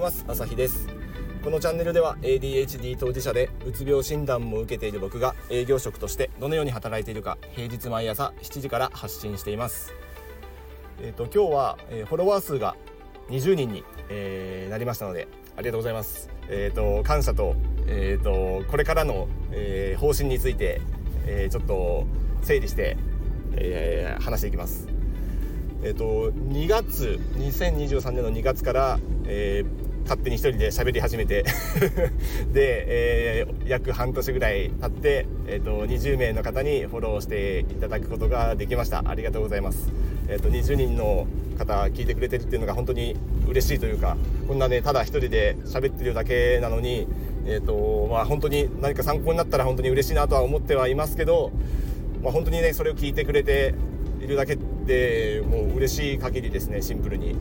います。朝日です。このチャンネルでは ADHD 当事者でうつ病診断も受けている僕が営業職としてどのように働いているか平日毎朝7時から発信しています。えっ、ー、と今日は、えー、フォロワー数が20人に、えー、なりましたのでありがとうございます。えっ、と感謝とえっ、とこれからの、え方針について、えちょっと整理して、え話していきます。えっ、と2月2023年の2月から、えー、勝手に一人で喋り始めて。で、えー、約半年ぐらい経って、えーと、20名の方にフォローしていただくことができました。ありがとうございます、えーと、20人の方聞いてくれてるっていうのが本当に嬉しいというかこんなねただ一人で喋ってるだけなのにえーとまあ、本当に何か参考になったら本当に嬉しいなとは思ってはいますけど、まあ、本当にねそれを聞いてくれているだけでもう嬉しい限りですねシンプルに。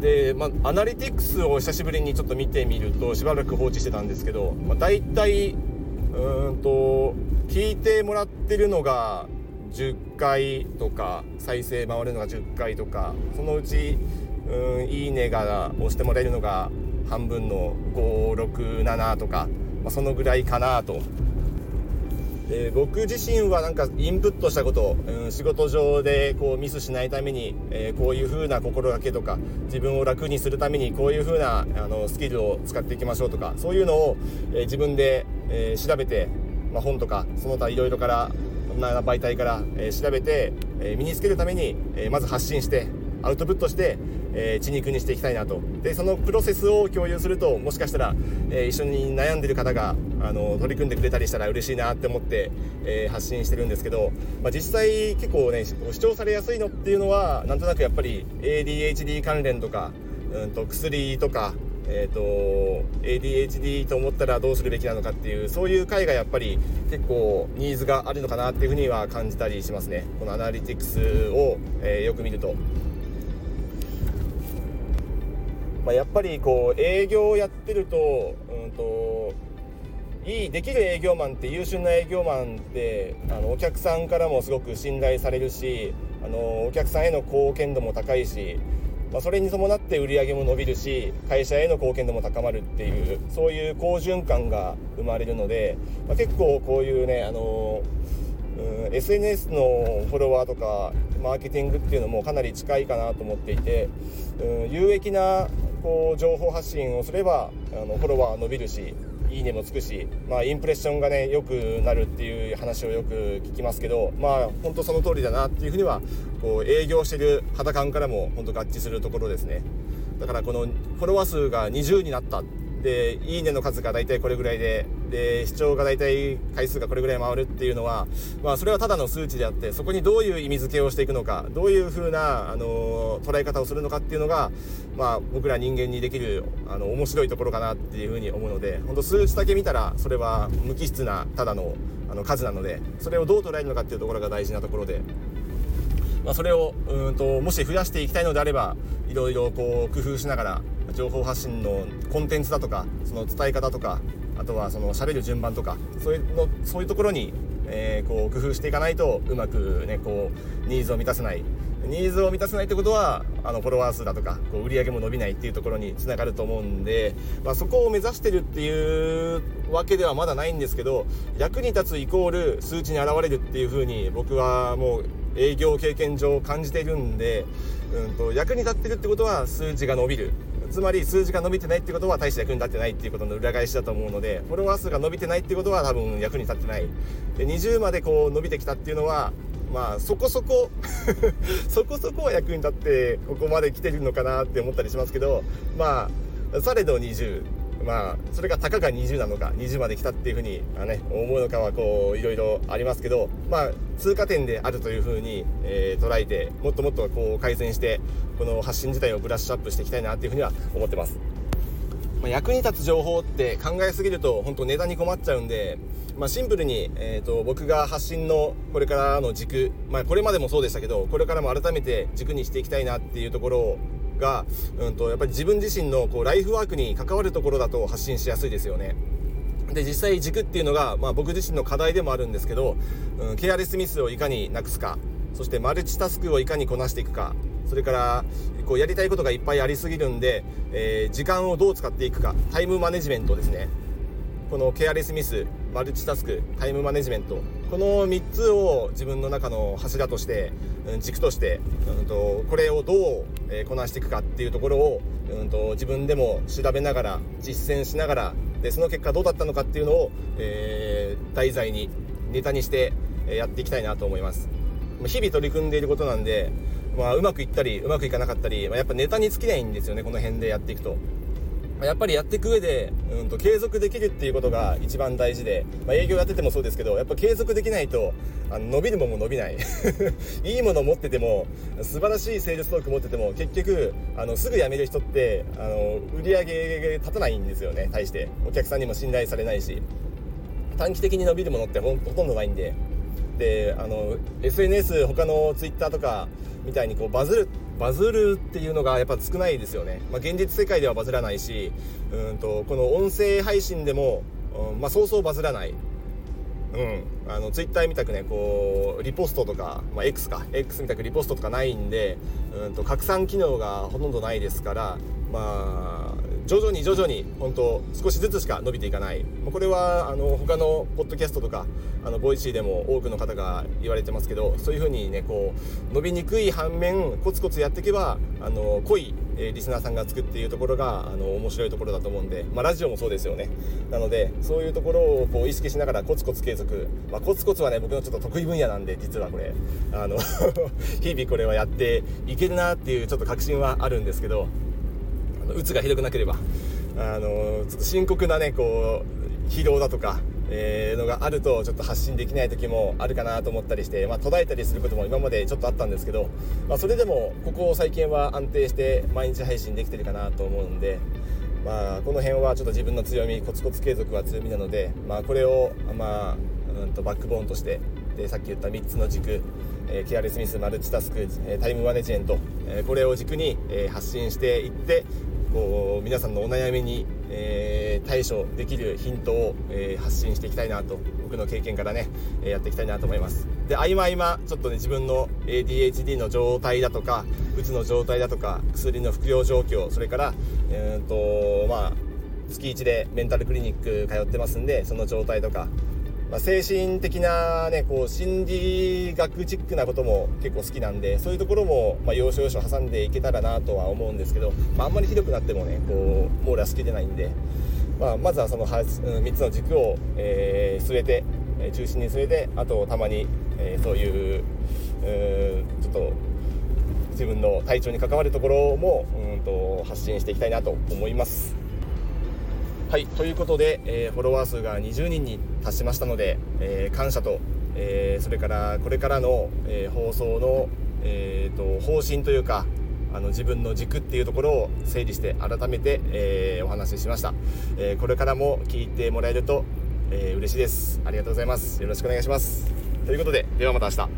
で、まあ、アナリティクスを久しぶりにちょっと見てみるとしばらく放置してたんですけど、まあ、大体うんと聞いてもらってるのが10回とか再生回るのが10回とかそのうちうんいいねが押してもらえるのが半分の567とか、まあ、そのぐらいかなとで僕自身はなんかインプットしたこと、うん、仕事上でこうミスしないために、えー、こういう風な心がけとか自分を楽にするためにこういう風なあのスキルを使っていきましょうとかそういうのを、えー、自分で、えー、調べて、まあ、本とかその他いろいろからな媒体から、え調べて、え身につけるために、えまず発信してアウトプットして、えー、血肉にしていきたいなと。でそのプロセスを共有するともしかしたら、えー、一緒に悩んでる方があの取り組んでくれたりしたら嬉しいなって思って、えー、発信してるんですけど、まあ、実際結構ね主張されやすいのっていうのはなんとなくやっぱり ADHD 関連とか、うんと薬とかえーと、ADHD と思ったらどうするべきなのかっていうそういう回がやっぱり結構ニーズがあるのかなっていうふうには感じたりしますね。このアナリティクスを、えー、よく見ると。まあ、やっぱりこう営業をやってると,、うんと、いいできる営業マンって優秀な営業マンってあのお客さんからもすごく信頼されるしあのお客さんへの貢献度も高いし、まあ、それに伴って売り上げも伸びるし会社への貢献度も高まるっていうそういう好循環が生まれるので、まあ、結構こういうねあのうん、SNS のフォロワーとかマーケティングっていうのもかなり近いかなと思っていて、うん、有益なこう情報発信をすればあのフォロワー伸びるしいいねもつくし、まあ、インプレッションがね良くなるっていう話をよく聞きますけどまあ本当その通りだなっていうふうにはこう営業してる肌感からも本当合致するところですね。だからこのフォロワー数が20になったでいいねの数が大体これぐらいでで視聴が大体回数がこれぐらい回るっていうのは、まあ、それはただの数値であってそこにどういう意味付けをしていくのかどういうふうな、あの捉え方をするのかっていうのが、まあ、僕ら人間にできるあの面白いところかなっていうふうに思うので本当数値だけ見たらそれは無機質なただのあの数なのでそれをどう捉えるのかっていうところが大事なところで。まあ、それをうんともし増やしていきたいのであればいろいろこう工夫しながら情報発信のコンテンツだとかその伝え方とかあとはその喋る順番とかそういうのそういうところに、えー、こう工夫していかないとうまくねこうニーズを満たせない。ニーズを満たせないってことはあのフォロワー数だとかこう売り上げも伸びないっていうところにつながると思うんで、まあ、そこを目指してるっていうわけではまだないんですけど役に立つイコール数値に現れるっていうふうに僕はもう営業経験上感じているんで、うんと役に立ってるってことは数値が伸びる。つまり数字が伸びてないってことは大して役に立ってないっていうことの裏返しだと思うのでフォロワー数が伸びてないってことは多分役に立ってない。で20までこう伸びてきたっていうのはまあそこそこ そこそこは役に立ってここまで来てるのかなって思ったりしますけどまあされど20まあ、それがたかが20なのか、20まで来たっていうふうに、あね、思うのかは、こう、いろいろありますけど、まあ、通過点であるというふうに、えー、捉えて、もっともっとこう、改善して、この発信自体をブラッシュアップしていきたいなっていうふうには思ってます。まあ、役に立つ情報って考えすぎると、本当ネタに困っちゃうんで、まあ、シンプルに、えーと、と僕が発信のこれからの軸、まあ、これまでもそうでしたけどこれからも改めて軸にしていきたいなっていうところをが、うんと、やっぱり自分自身のこうライフワークに関わるところだと発信しやすいですよね。で実際軸っていうのが、まあ、僕自身の課題でもあるんですけど、うん、ケアレスミスをいかになくすかそしてマルチタスクをいかにこなしていくかそれからこうやりたいことがいっぱいありすぎるんで、えー、時間をどう使っていくかタイムマネジメントですねこのケアレスミスマルチタスクタイムマネジメントこの3つを自分の中の柱としてうん軸として、うんと、これをどう、えこなしていくかっていうところを、うんと、自分でも調べながら実践しながらでその結果どうだったのかっていうのを、えー、題材にネタにしてやっていきたいなと思います。日々取り組んでいることなんで、まあ、うまくいったりうまくいかなかったり、まあ、やっぱネタに尽きないんですよねこの辺でやっていくと。やっぱりやっていく上で、うんと、継続できるっていうことが一番大事で、まあ、営業やっててもそうですけどやっぱ継続できないとあの伸びるもんも伸びない。いいもの持ってても素晴らしいセールストーク持ってても結局あのすぐ辞める人ってあの売り上げ立たないんですよね対して。お客さんにも信頼されないし。短期的に伸びるものってほとんどないんで。であの SNS 他の Twitter とかみたいにこうバズるバズるっていうのがやっぱ少ないですよね、まあ、現実世界ではバズらないしうんとこの音声配信でも、うんまあ、そうそうバズらない。うん、あのツイッターみたくねこうリポストとか、まあ、X か。X みたくリポストとかないんで、うんと拡散機能がほとんどないですからまあ徐々に徐々に本当少しずつしか伸びていかない。これはあの他のポッドキャストとかあの Voicy でも多くの方が言われてますけどそういうふうにねこう伸びにくい反面コツコツやっていけばあの濃いリスナーさんがつくっていうところがあの面白いところだと思うんで、まあ、ラジオもそうですよね。なのでそういうところをこう意識しながらコツコツ継続、まあ、コツコツはね僕のちょっと得意分野なんで実はこれ。あの 日々これはやっていけるなっていうちょっと確信はあるんですけどうつがひどくなければ。あのちょっと深刻なねこう疲労だとかえー、のがあるとちょっと発信できない時もあるかなと思ったりして、まあ、途絶えたりすることも今までちょっとあったんですけど、まあ、それでもここ最近は安定して毎日配信できてるかなと思うんで、まあ、この辺はちょっと自分の強みコツコツ継続は強みなので、まあ、これを、まあ、うんとバックボーンとしてでさっき言った3つの軸えー、ケアレスミスマルチタスク、えー、タイムマネジメント、えー、これを軸に、えー、発信していってこう皆さんのお悩みに、えー、対処できるヒントを、えー、発信していきたいなと僕の経験からね、え、やっていきたいなと思います。で合間合間ちょっとね自分の ADHD の状態だとかうつの状態だとか薬の服用状況それからえー、とまあ月1でメンタルクリニック通ってますんでその状態とかまあ、精神的なねこう心理学チックなことも結構好きなんでそういうところも、まあ、要所要所挟んでいけたらなとは思うんですけど、まあ、あんまりひどくなってもねこう網羅しきれないんで、まあ、まずはその3つの軸を、えー、据えて中心に据えてあとたまに、えー、そういううちょっと自分の体調に関わるところもうんと発信していきたいなと思います。はい、ということで、えー、フォロワー数が20人に達しましたので、えー、感謝と、えー、それからこれからの、え放送の、えーと、方針というかあの自分の軸っていうところを整理して改めて、えお話ししました、えこれからも聞いてもらえると、え嬉しいです。ありがとうございます。よろしくお願いします。ということでではまた明日。